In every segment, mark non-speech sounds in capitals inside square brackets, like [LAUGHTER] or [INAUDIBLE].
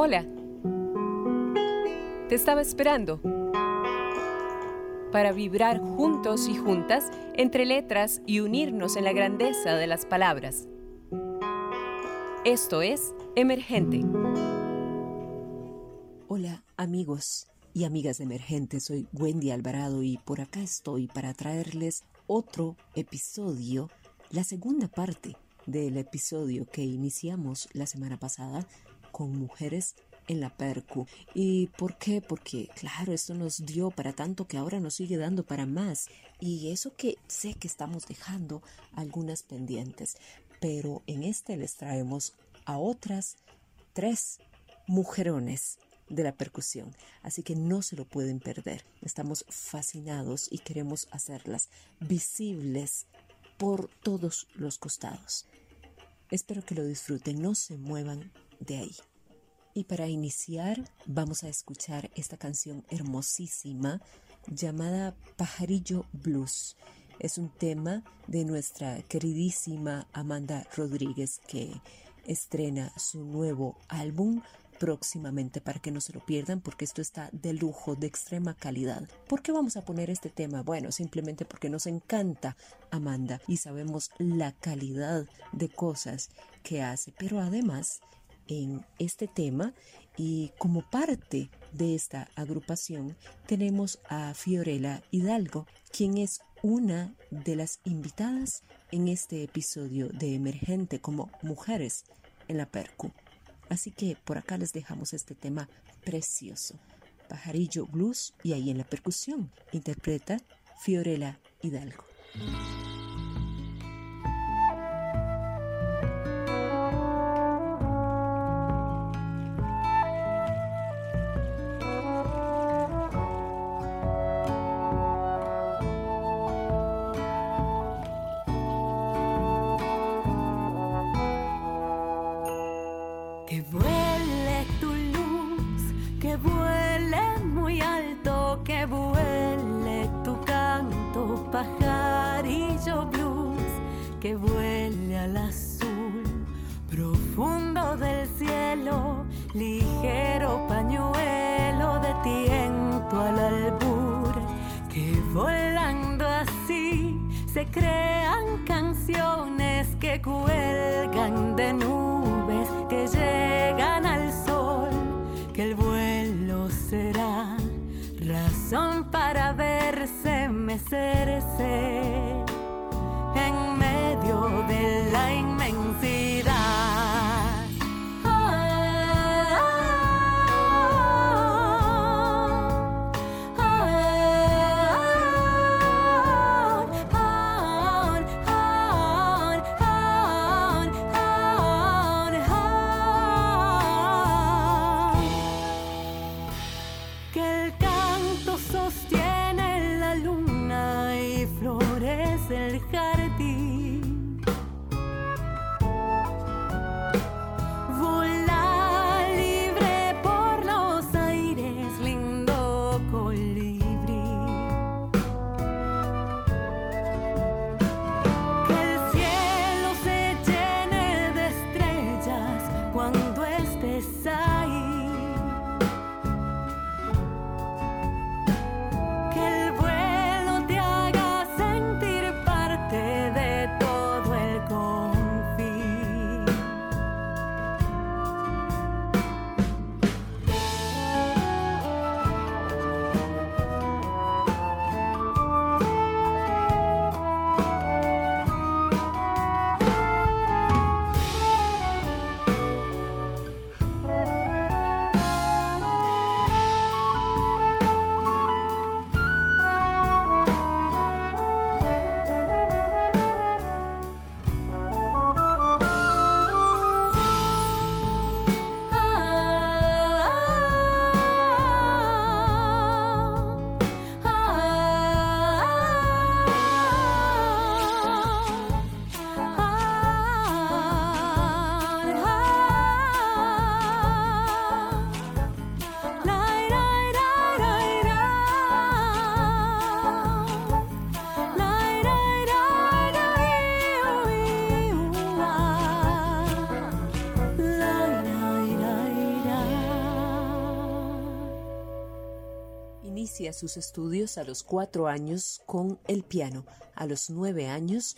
Hola. Te estaba esperando para vibrar juntos y juntas entre letras y unirnos en la grandeza de las palabras. Esto es Emergente. Hola amigos y amigas de Emergente, soy Wendy Alvarado y por acá estoy para traerles otro episodio, la segunda parte del episodio que iniciamos la semana pasada con mujeres en la percu. ¿Y por qué? Porque, claro, esto nos dio para tanto que ahora nos sigue dando para más. Y eso que sé que estamos dejando algunas pendientes. Pero en este les traemos a otras tres mujerones de la percusión. Así que no se lo pueden perder. Estamos fascinados y queremos hacerlas visibles por todos los costados. Espero que lo disfruten, no se muevan de ahí. Y para iniciar vamos a escuchar esta canción hermosísima llamada Pajarillo Blues. Es un tema de nuestra queridísima Amanda Rodríguez que estrena su nuevo álbum próximamente para que no se lo pierdan porque esto está de lujo, de extrema calidad. ¿Por qué vamos a poner este tema? Bueno, simplemente porque nos encanta Amanda y sabemos la calidad de cosas que hace, pero además en este tema y como parte de esta agrupación tenemos a Fiorella Hidalgo, quien es una de las invitadas en este episodio de Emergente como Mujeres en la Percu. Así que por acá les dejamos este tema precioso. Pajarillo Blues y ahí en la percusión interpreta Fiorella Hidalgo. desvanecerse en medio de la inmensidad. Sus estudios a los cuatro años con el piano. A los nueve años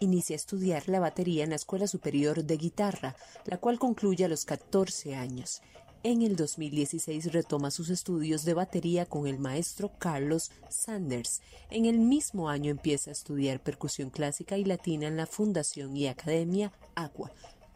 inicia a estudiar la batería en la Escuela Superior de Guitarra, la cual concluye a los 14 años. En el 2016 retoma sus estudios de batería con el maestro Carlos Sanders. En el mismo año empieza a estudiar percusión clásica y latina en la Fundación y Academia Agua.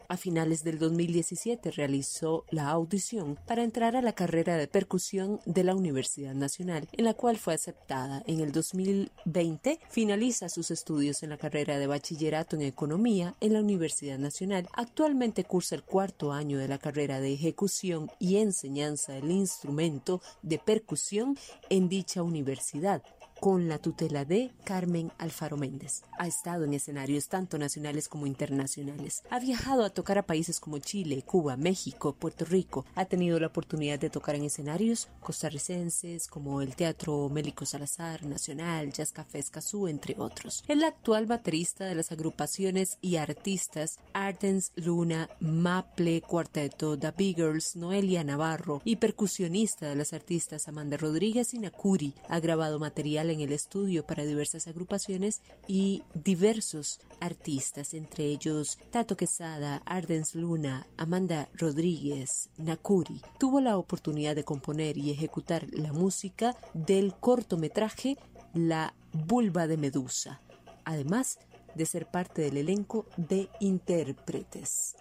A finales del 2017 realizó la audición para entrar a la carrera de percusión de la Universidad Nacional, en la cual fue aceptada. En el 2020 finaliza sus estudios en la carrera de bachillerato en economía en la Universidad Nacional. Actualmente cursa el cuarto año de la carrera de ejecución y enseñanza del instrumento de percusión en dicha universidad con la tutela de Carmen Alfaro Méndez. Ha estado en escenarios tanto nacionales como internacionales. Ha viajado a tocar a países como Chile, Cuba, México, Puerto Rico. Ha tenido la oportunidad de tocar en escenarios costarricenses como el Teatro Mélico Salazar Nacional, Jazz Café Escazú, entre otros. El actual baterista de las agrupaciones y artistas Ardens Luna, Maple Cuarteto, The Biggers, Noelia Navarro y percusionista de las artistas Amanda Rodríguez y Nakuri. Ha grabado material en el estudio para diversas agrupaciones y diversos artistas, entre ellos Tato Quesada, Ardens Luna, Amanda Rodríguez, Nakuri. Tuvo la oportunidad de componer y ejecutar la música del cortometraje La Vulva de Medusa, además de ser parte del elenco de intérpretes.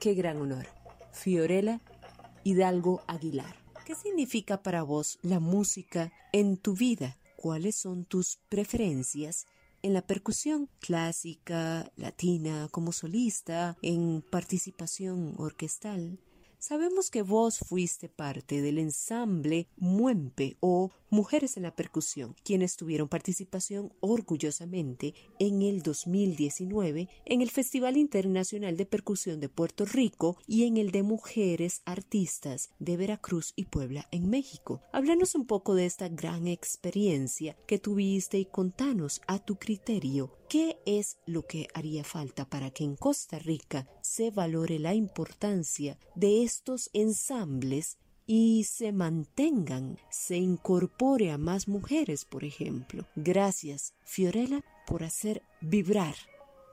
Qué gran honor. Fiorella Hidalgo Aguilar. ¿Qué significa para vos la música en tu vida? Cuáles son tus preferencias en la percusión clásica, latina, como solista, en participación orquestal. Sabemos que vos fuiste parte del ensamble Muempe o Mujeres en la Percusión, quienes tuvieron participación orgullosamente en el 2019 en el Festival Internacional de Percusión de Puerto Rico y en el de Mujeres Artistas de Veracruz y Puebla en México. Háblanos un poco de esta gran experiencia que tuviste y contanos a tu criterio ¿Qué es lo que haría falta para que en Costa Rica se valore la importancia de estos ensambles y se mantengan, se incorpore a más mujeres, por ejemplo. Gracias, Fiorella, por hacer vibrar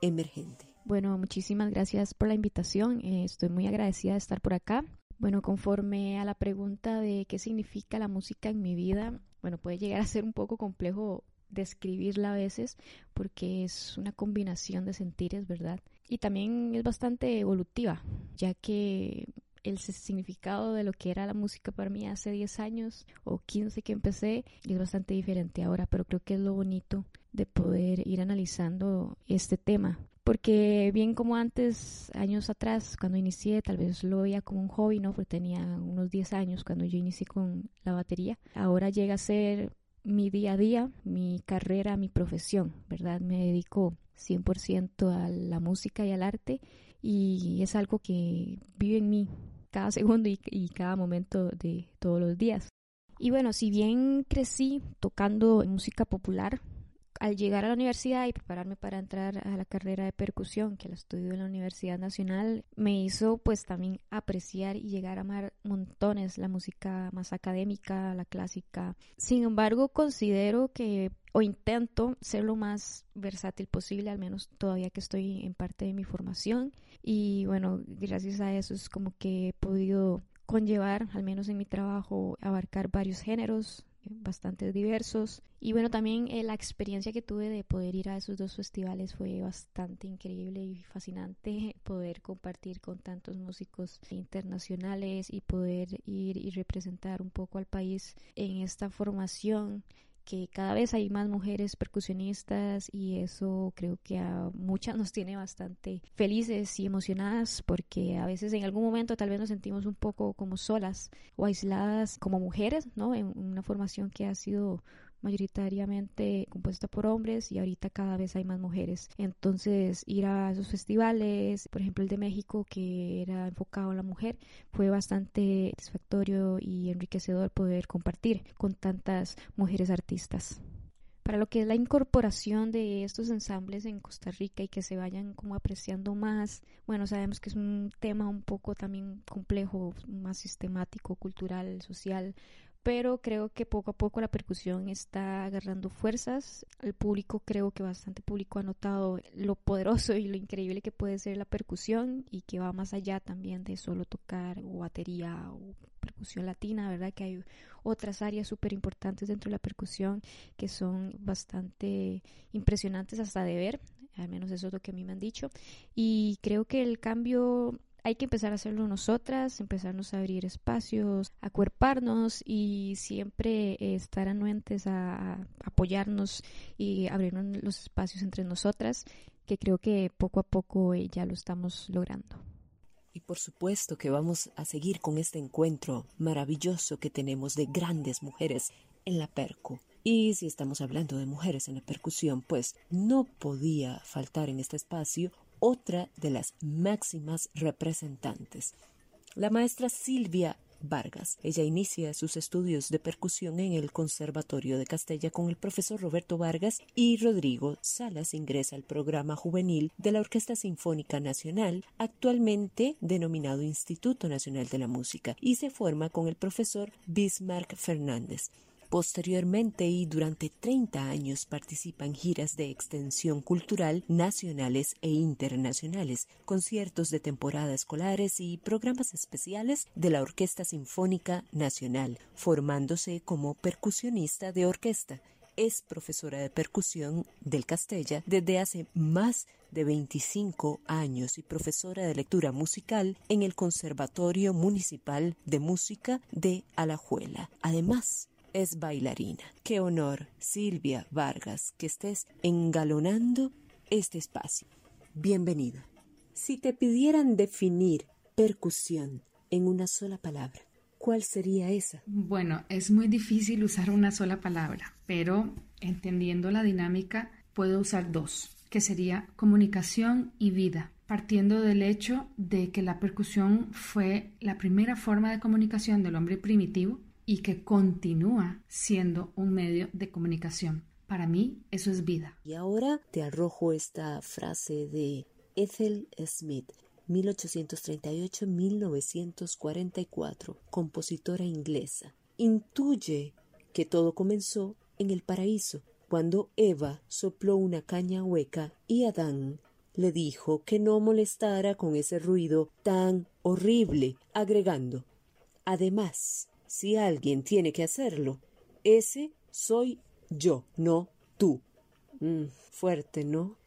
emergente. Bueno, muchísimas gracias por la invitación. Eh, estoy muy agradecida de estar por acá. Bueno, conforme a la pregunta de qué significa la música en mi vida, bueno, puede llegar a ser un poco complejo describirla a veces porque es una combinación de sentires, ¿verdad? Y también es bastante evolutiva, ya que el significado de lo que era la música para mí hace 10 años o 15 que empecé es bastante diferente ahora, pero creo que es lo bonito de poder ir analizando este tema. Porque bien como antes, años atrás, cuando inicié, tal vez lo veía como un hobby, ¿no? Porque tenía unos 10 años cuando yo inicié con la batería. Ahora llega a ser mi día a día, mi carrera, mi profesión, ¿verdad? Me dedico 100% a la música y al arte y es algo que vive en mí cada segundo y, cada momento de todos los días. Y bueno, si bien crecí tocando música popular, al llegar a la universidad y prepararme para entrar a la carrera de percusión que la estudio en la Universidad Nacional, me hizo pues también apreciar y llegar a amar montones la música más académica, la clásica. Sin embargo, considero que o intento ser lo más versátil posible, al menos todavía que estoy en parte de mi formación. Y bueno, gracias a eso es como que he podido conllevar, al menos en mi trabajo, abarcar varios géneros, bastante diversos. Y bueno, también eh, la experiencia que tuve de poder ir a esos dos festivales fue bastante increíble y fascinante [LAUGHS] poder compartir con tantos músicos internacionales y poder ir y representar un poco al país en esta formación que cada vez hay más mujeres percusionistas y eso creo que a muchas nos tiene bastante felices y emocionadas porque a veces en algún momento tal vez nos sentimos un poco como solas o aisladas como mujeres, ¿no? En una formación que ha sido mayoritariamente compuesta por hombres y ahorita cada vez hay más mujeres. Entonces ir a esos festivales, por ejemplo el de México que era enfocado a la mujer, fue bastante satisfactorio y enriquecedor poder compartir con tantas mujeres artistas para lo que es la incorporación de estos ensambles en Costa Rica y que se vayan como apreciando más. Bueno, sabemos que es un tema un poco también complejo, más sistemático, cultural, social, pero creo que poco a poco la percusión está agarrando fuerzas. El público, creo que bastante público ha notado lo poderoso y lo increíble que puede ser la percusión y que va más allá también de solo tocar o batería o percusión latina, ¿verdad? Que hay otras áreas súper importantes dentro de la percusión que son bastante impresionantes hasta de ver, al menos eso es lo que a mí me han dicho. Y creo que el cambio hay que empezar a hacerlo nosotras, empezarnos a abrir espacios, acuerparnos y siempre eh, estar anuentes a, apoyarnos y abrir los espacios entre nosotras, que creo que poco a poco eh, ya lo estamos logrando. Y por supuesto que vamos a seguir con este encuentro maravilloso que tenemos de grandes mujeres en la perco. Y si estamos hablando de mujeres en la percusión, pues no podía faltar en este espacio otra de las máximas representantes, la maestra Silvia Vargas. Ella inicia sus estudios de percusión en el Conservatorio de Castella con el profesor Roberto Vargas y Rodrigo Salas ingresa al programa juvenil de la Orquesta Sinfónica Nacional, actualmente denominado Instituto Nacional de la Música, y se forma con el profesor Bismarck Fernández. Posteriormente y durante 30 años participa en giras de extensión cultural nacionales e internacionales, conciertos de temporada escolares y programas especiales de la Orquesta Sinfónica Nacional, formándose como percusionista de orquesta. Es profesora de percusión del Castella desde hace más de 25 años y profesora de lectura musical en el Conservatorio Municipal de Música de Alajuela. Además, es bailarina. Qué honor, Silvia Vargas, que estés engalonando este espacio. Bienvenida. Si te pidieran definir percusión en una sola palabra, ¿cuál sería esa? Bueno, es muy difícil usar una sola palabra, pero entendiendo la dinámica, puedo usar dos, que sería comunicación y vida partiendo del hecho de que la percusión fue la primera forma de comunicación del hombre primitivo y que continúa siendo un medio de comunicación. Para mí eso es vida. Y ahora te arrojo esta frase de Ethel Smith, 1838-1944, compositora inglesa. Intuye que todo comenzó en el paraíso, cuando Eva sopló una caña hueca y Adán le dijo que no molestara con ese ruido tan horrible, agregando Además, si alguien tiene que hacerlo, ese soy yo, no tú. Mm, fuerte, ¿no?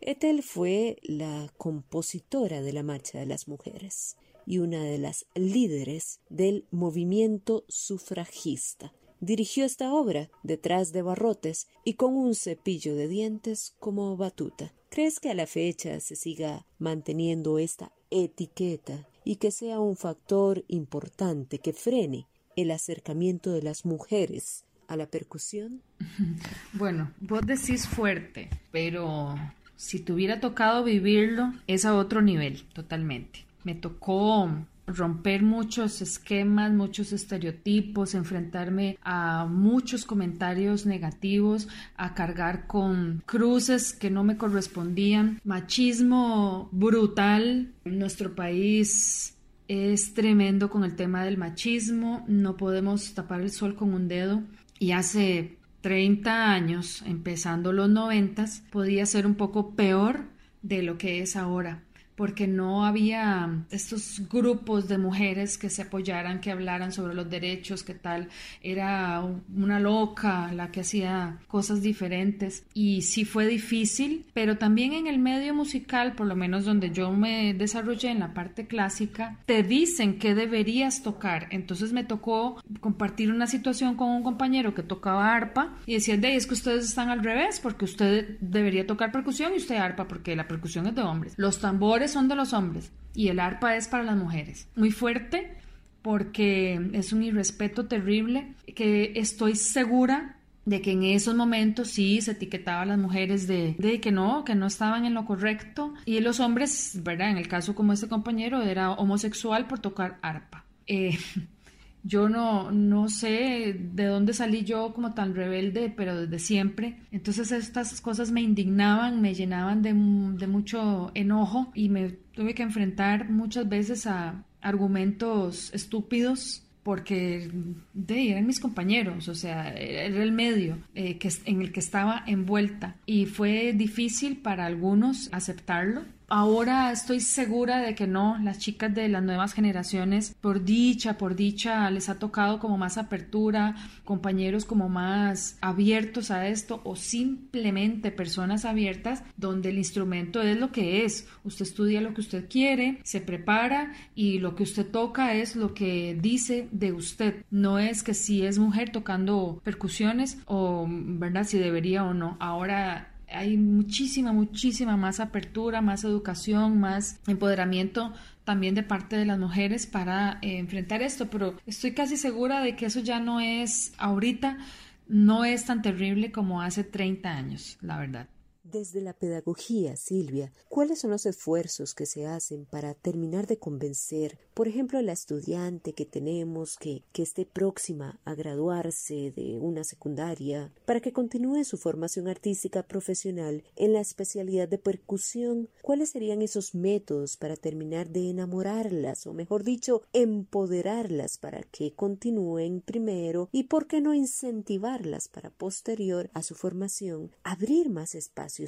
Ethel fue la compositora de la Marcha de las Mujeres y una de las líderes del movimiento sufragista. Dirigió esta obra detrás de barrotes y con un cepillo de dientes como batuta. ¿Crees que a la fecha se siga manteniendo esta etiqueta y que sea un factor importante que frene el acercamiento de las mujeres a la percusión? [LAUGHS] Bueno, vos decís fuerte, pero si te hubiera tocado vivirlo, es a otro nivel, totalmente. Me tocó romper muchos esquemas, muchos estereotipos, enfrentarme a muchos comentarios negativos, a cargar con cruces que no me correspondían, machismo brutal. Nuestro país es tremendo con el tema del machismo, no podemos tapar el sol con un dedo. Y hace 30 años, empezando los 90, podía ser un poco peor de lo que es ahora porque no había estos grupos de mujeres que se apoyaran, que hablaran sobre los derechos, que tal, era una loca la que hacía cosas diferentes. Y sí fue difícil, pero también en el medio musical, por lo menos donde yo me desarrollé en la parte clásica, te dicen que deberías tocar, entonces me tocó compartir una situación con un compañero que tocaba arpa y decía, de es que ustedes están al revés, porque usted debería tocar percusión y usted arpa, porque la percusión es de hombres. Los tambores son de los hombres y el arpa es para las mujeres. Muy fuerte porque es un irrespeto terrible que estoy segura de que en esos momentos sí se etiquetaba a las mujeres de, de, que no, que no estaban en lo correcto y los hombres, ¿verdad? En el caso como este compañero era homosexual por tocar arpa. Eh, [LAUGHS] yo no, no sé de dónde salí yo como tan rebelde, pero desde siempre. Entonces estas cosas me indignaban, me llenaban de, de mucho enojo y me tuve que enfrentar muchas veces a argumentos estúpidos porque de, eran mis compañeros, o sea, era el medio eh, en el que estaba envuelta y fue difícil para algunos aceptarlo Ahora estoy segura de que no, las chicas de las nuevas generaciones, por dicha, por dicha, les ha tocado como más apertura, compañeros como más abiertos a esto o simplemente personas abiertas donde el instrumento es lo que es. Usted estudia lo que usted quiere, se prepara y lo que usted toca es lo que dice de usted. No es que si es mujer tocando percusiones o, ¿verdad? Si debería o no. Ahora hay muchísima, muchísima más apertura, más educación, más empoderamiento también de parte de las mujeres para eh, enfrentar esto, pero estoy casi segura de que eso ya no es ahorita, no es tan terrible como hace 30 años, la verdad. Desde la pedagogía, Silvia, ¿cuáles son los esfuerzos que se hacen para terminar de convencer, por ejemplo, a la estudiante que tenemos que, que esté próxima a graduarse de una secundaria, para que continúe su formación artística profesional en la especialidad de percusión? ¿Cuáles serían esos métodos para terminar de enamorarlas, o mejor dicho, empoderarlas para que continúen primero y, por qué no, incentivarlas para posterior a su formación, abrir más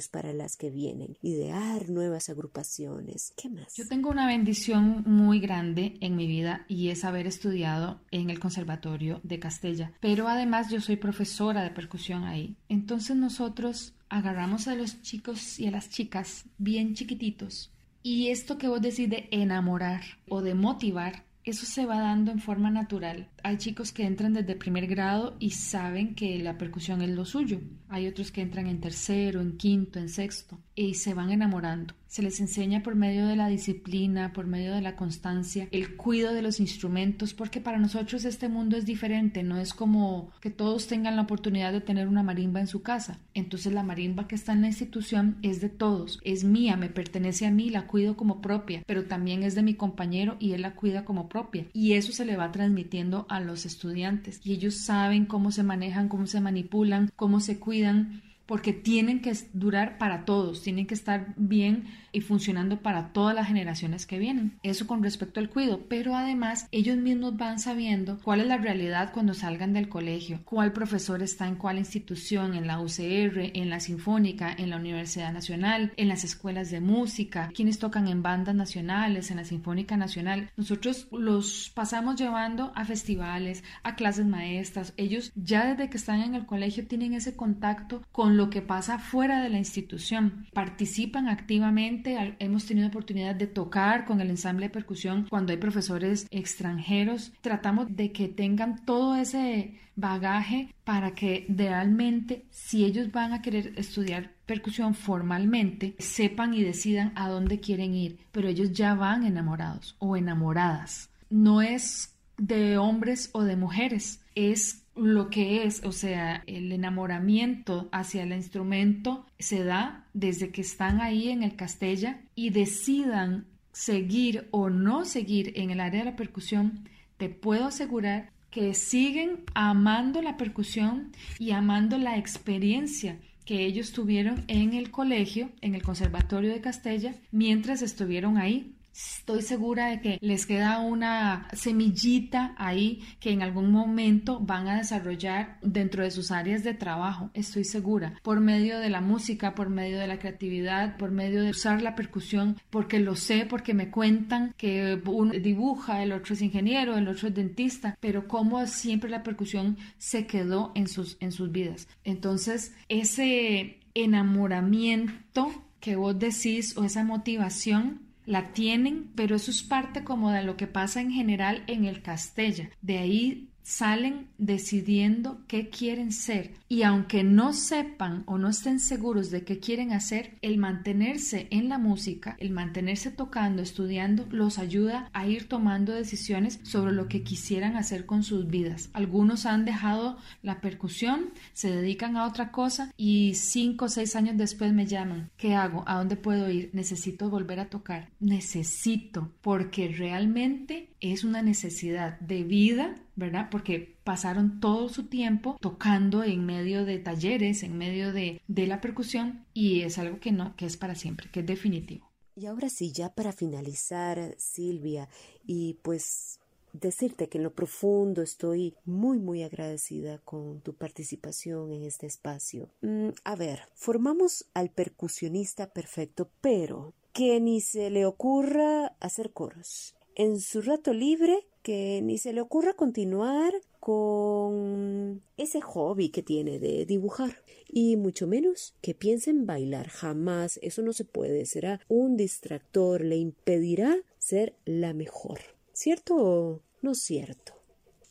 para las que vienen, idear nuevas agrupaciones. ¿Qué más? Yo tengo una bendición muy grande en mi vida y es haber estudiado en el Conservatorio de Castella. Pero además yo soy profesora de percusión ahí. Entonces nosotros agarramos a los chicos y a las chicas bien chiquititos y esto que vos decís de enamorar o de motivar eso se va dando en forma natural. Hay chicos que entran desde primer grado y saben que la percusión es lo suyo. Hay otros que entran en tercero, en quinto, en sexto y se van enamorando. Se les enseña por medio de la disciplina, por medio de la constancia, el cuidado de los instrumentos, porque para nosotros este mundo es diferente, no es como que todos tengan la oportunidad de tener una marimba en su casa. Entonces la marimba que está en la institución es de todos, es mía, me pertenece a mí, la cuido como propia, pero también es de mi compañero y él la cuida como propia. Y eso se le va transmitiendo a los estudiantes y ellos saben cómo se manejan, cómo se manipulan, cómo se cuidan porque tienen que durar para todos, tienen que estar bien y funcionando para todas las generaciones que vienen. Eso con respecto al cuidado, pero además ellos mismos van sabiendo cuál es la realidad cuando salgan del colegio, cuál profesor está en cuál institución, en la UCR, en la Sinfónica, en la Universidad Nacional, en las escuelas de música, quienes tocan en bandas nacionales, en la Sinfónica Nacional. Nosotros los pasamos llevando a festivales, a clases maestras. Ellos ya desde que están en el colegio tienen ese contacto con lo que pasa fuera de la institución. Participan activamente, hemos tenido oportunidad de tocar con el ensamble de percusión cuando hay profesores extranjeros. Tratamos de que tengan todo ese bagaje para que realmente si ellos van a querer estudiar percusión formalmente, sepan y decidan a dónde quieren ir, pero ellos ya van enamorados o enamoradas. No es de hombres o de mujeres, es lo que es, o sea, el enamoramiento hacia el instrumento se da desde que están ahí en el Castella y decidan seguir o no seguir en el área de la percusión, te puedo asegurar que siguen amando la percusión y amando la experiencia que ellos tuvieron en el colegio, en el Conservatorio de Castella, mientras estuvieron ahí Estoy segura de que les queda una semillita ahí que en algún momento van a desarrollar dentro de sus áreas de trabajo, estoy segura, por medio de la música, por medio de la creatividad, por medio de usar la percusión, porque lo sé, porque me cuentan que uno dibuja, el otro es ingeniero, el otro es dentista, pero como siempre la percusión se quedó en sus, en sus vidas. Entonces, ese enamoramiento que vos decís o esa motivación la tienen, pero eso es parte como de lo que pasa en general en el Castella. De ahí salen decidiendo qué quieren ser y aunque no sepan o no estén seguros de qué quieren hacer, el mantenerse en la música, el mantenerse tocando, estudiando, los ayuda a ir tomando decisiones sobre lo que quisieran hacer con sus vidas. Algunos han dejado la percusión, se dedican a otra cosa y cinco o seis años después me llaman. ¿Qué hago? ¿A dónde puedo ir? Necesito volver a tocar. Necesito, porque realmente es una necesidad de vida ¿verdad? Porque pasaron todo su tiempo tocando en medio de talleres, en medio de, de la percusión y es algo que no, que es para siempre, que es definitivo. Y ahora sí, ya para finalizar, Silvia, y pues decirte que en lo profundo estoy muy muy agradecida con tu participación en este espacio. Mm, a ver, formamos al percusionista perfecto, pero que ni se le ocurra hacer coros. En su rato libre, que ni se le ocurra continuar con ese hobby que tiene de dibujar y mucho menos que piense en bailar. Jamás eso no se puede. Será un distractor, le impedirá ser la mejor. ¿Cierto o no cierto?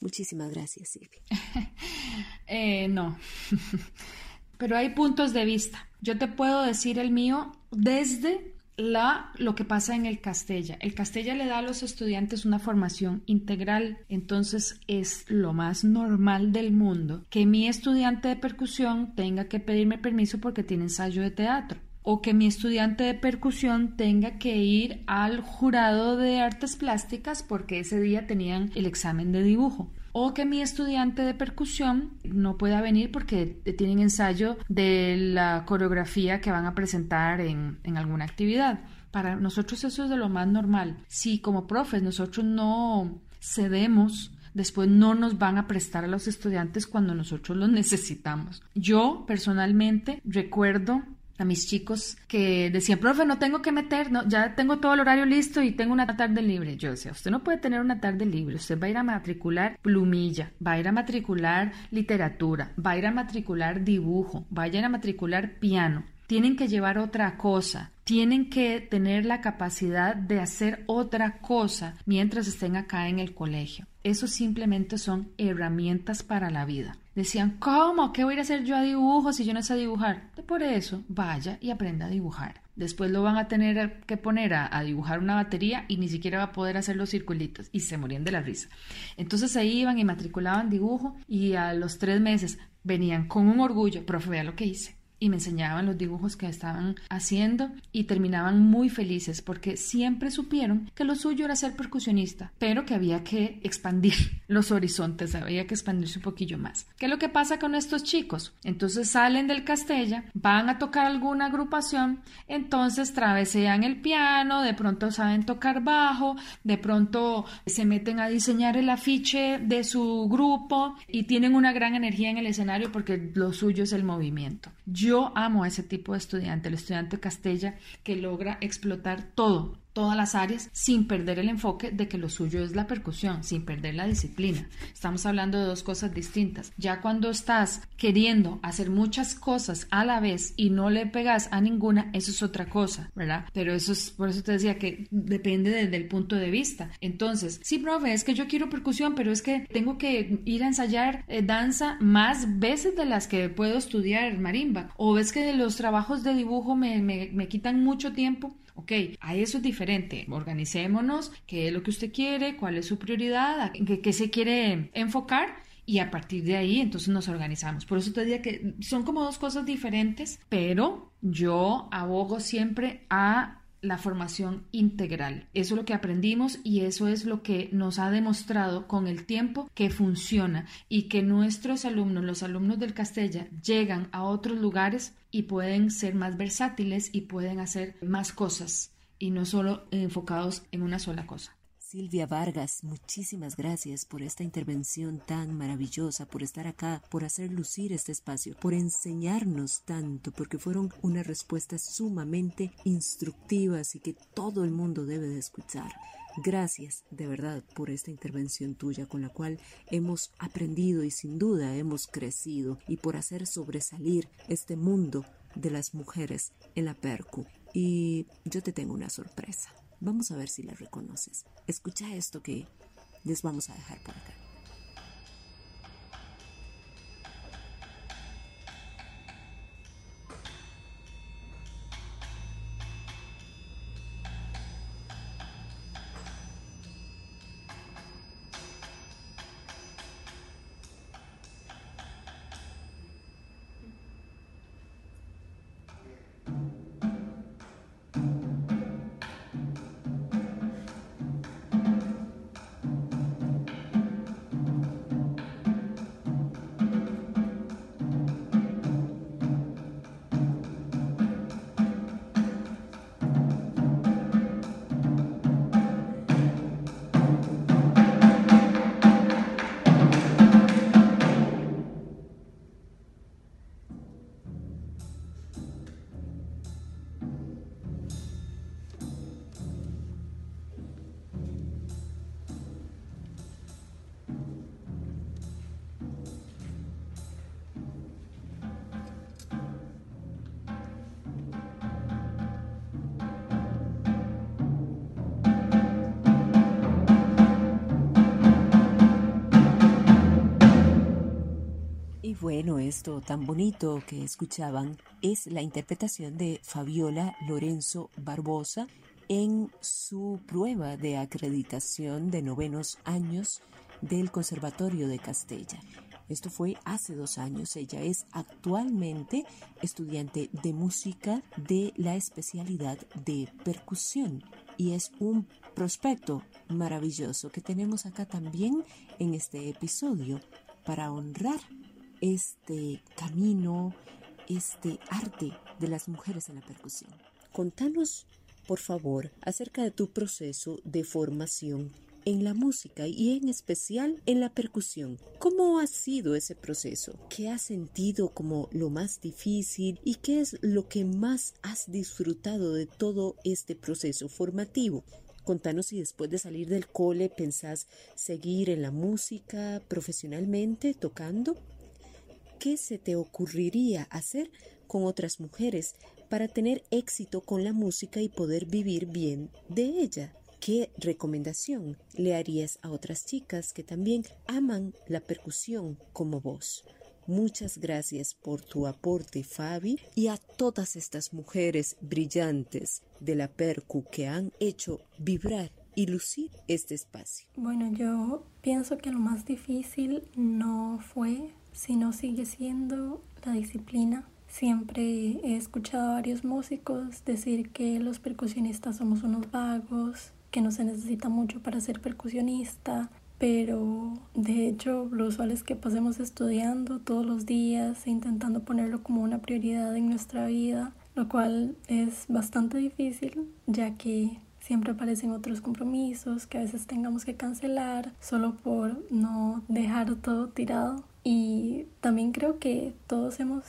Muchísimas gracias, Silvia. [LAUGHS] eh, no. [LAUGHS] Pero hay puntos de vista. Yo te puedo decir el mío desde la, lo que pasa en el Castella. El Castella le da a los estudiantes una formación integral, entonces es lo más normal del mundo que mi estudiante de percusión tenga que pedirme permiso porque tiene ensayo de teatro o que mi estudiante de percusión tenga que ir al jurado de artes plásticas porque ese día tenían el examen de dibujo o que mi estudiante de percusión no pueda venir porque tienen ensayo de la coreografía que van a presentar en, en alguna actividad. Para nosotros eso es de lo más normal. Si como profes nosotros no cedemos después no nos van a prestar a los estudiantes cuando nosotros los necesitamos. Yo personalmente recuerdo a mis chicos que decían, profe, no tengo que meter, no, ya tengo todo el horario listo y tengo una tarde libre. Yo decía, usted no puede tener una tarde libre, usted va a ir a matricular plumilla, va a ir a matricular literatura, va a ir a matricular dibujo, va a ir a matricular piano. Tienen que llevar otra cosa, tienen que tener la capacidad de hacer otra cosa mientras estén acá en el colegio. Eso simplemente son herramientas para la vida. Decían, ¿cómo? ¿Qué voy a hacer yo a dibujo si yo no sé dibujar? Por eso, vaya y aprenda a dibujar. Después lo van a tener que poner a, dibujar una batería y ni siquiera va a poder hacer los circulitos. Y se morían de la risa. Entonces ahí iban y matriculaban dibujo y a los tres meses venían con un orgullo, profe, vea lo que hice y me enseñaban los dibujos que estaban haciendo y terminaban muy felices porque siempre supieron que lo suyo era ser percusionista, pero que había que expandir [LAUGHS] los horizontes, había que expandirse un poquillo más. ¿Qué es lo que pasa con estos chicos? Entonces salen del Castella, van a tocar alguna agrupación, entonces travesean el piano, de pronto saben tocar bajo, de pronto se meten a diseñar el afiche de su grupo y tienen una gran energía en el escenario porque lo suyo es el movimiento. Yo amo a ese tipo de estudiante, el estudiante Castella que logra explotar todo, todas las áreas sin perder el enfoque de que lo suyo es la percusión, sin perder la disciplina. Estamos hablando de dos cosas distintas. Ya cuando estás queriendo hacer muchas cosas a la vez y no le pegas a ninguna, eso es otra cosa, ¿verdad? Pero eso es, por eso te decía que depende desde el punto de vista. Entonces, sí, profe, es que yo quiero percusión, pero es que tengo que ir a ensayar eh, danza más veces de las que puedo estudiar marimba. O es que los trabajos de dibujo me, me, me quitan mucho tiempo. Ok, a eso es diferente. Organicémonos, qué es lo que usted quiere, cuál es su prioridad, qué, qué se quiere enfocar y a partir de ahí entonces nos organizamos. Por eso te diría que son como dos cosas diferentes, pero yo abogo siempre a la formación integral. Eso es lo que aprendimos y eso es lo que nos ha demostrado con el tiempo que funciona y que nuestros alumnos, los alumnos del Castella, llegan a otros lugares y pueden ser más versátiles y pueden hacer más cosas y no solo enfocados en una sola cosa. Silvia Vargas, muchísimas gracias por esta intervención tan maravillosa, por estar acá, por hacer lucir este espacio, por enseñarnos tanto, porque fueron unas respuestas sumamente instructivas y que todo el mundo debe de escuchar. Gracias de verdad por esta intervención tuya con la cual hemos aprendido y sin duda hemos crecido y por hacer sobresalir este mundo de las mujeres en la percu. Y yo te tengo una sorpresa. Vamos a ver si la reconoces. Escucha esto que les vamos a dejar por acá. Bueno, esto tan bonito que escuchaban es la interpretación de Fabiola Lorenzo Barbosa en su prueba de acreditación de novenos años del Conservatorio de Castella. Esto fue hace dos años. Ella es actualmente estudiante de música de la especialidad de percusión y es un prospecto maravilloso que tenemos acá también en este episodio para honrar este camino, este arte de las mujeres en la percusión. Contanos, por favor, acerca de tu proceso de formación en la música y en especial en la percusión. ¿Cómo ha sido ese proceso? ¿Qué has sentido como lo más difícil y qué es lo que más has disfrutado de todo este proceso formativo? Contanos si después de salir del cole pensás seguir en la música profesionalmente tocando. ¿Qué se te ocurriría hacer con otras mujeres para tener éxito con la música y poder vivir bien de ella? ¿Qué recomendación le harías a otras chicas que también aman la percusión como vos? Muchas gracias por tu aporte, Fabi, y a todas estas mujeres brillantes de la percu que han hecho vibrar y lucir este espacio. Bueno, yo pienso que lo más difícil no fue, sino sigue siendo la disciplina. Siempre he escuchado a varios músicos decir que los percusionistas somos unos vagos, que no se necesita mucho para ser percusionista, pero de hecho lo usual es que pasemos estudiando todos los días e intentando ponerlo como una prioridad en nuestra vida, lo cual es bastante difícil ya que siempre aparecen otros compromisos que a veces tengamos que cancelar solo por no dejar todo tirado. Y también creo que todos hemos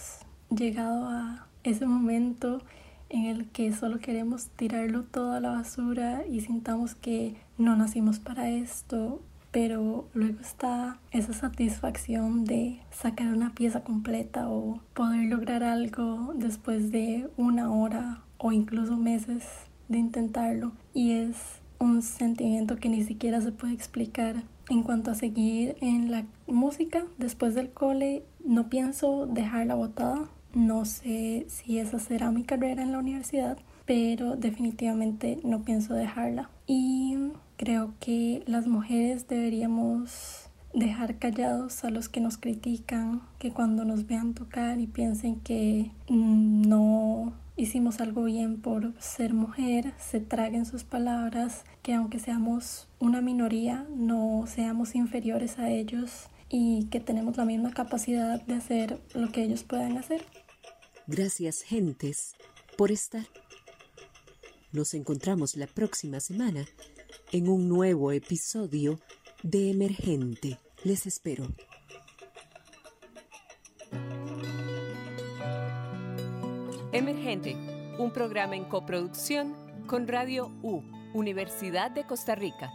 llegado a ese momento en el que solo queremos tirarlo todo a la basura y sintamos que no nacimos para esto, pero luego está esa satisfacción de sacar una pieza completa o poder lograr algo después de una hora o incluso meses de intentarlo y es un sentimiento que ni siquiera se puede explicar. En cuanto a seguir en la música, después del cole no pienso dejarla botada, no sé si esa será mi carrera en la universidad, pero definitivamente no pienso dejarla. Y creo que las mujeres deberíamos dejar callados a los que nos critican, que cuando nos vean tocar y piensen que no hicimos algo bien por ser mujer, se traguen sus palabras, que aunque seamos una minoría, no seamos inferiores a ellos y que tenemos la misma capacidad de hacer lo que ellos pueden hacer. Gracias, gentes, por estar. Nos encontramos la próxima semana en un nuevo episodio de Emergente. Les espero. Emergente, un programa en coproducción con Radio U, Universidad de Costa Rica.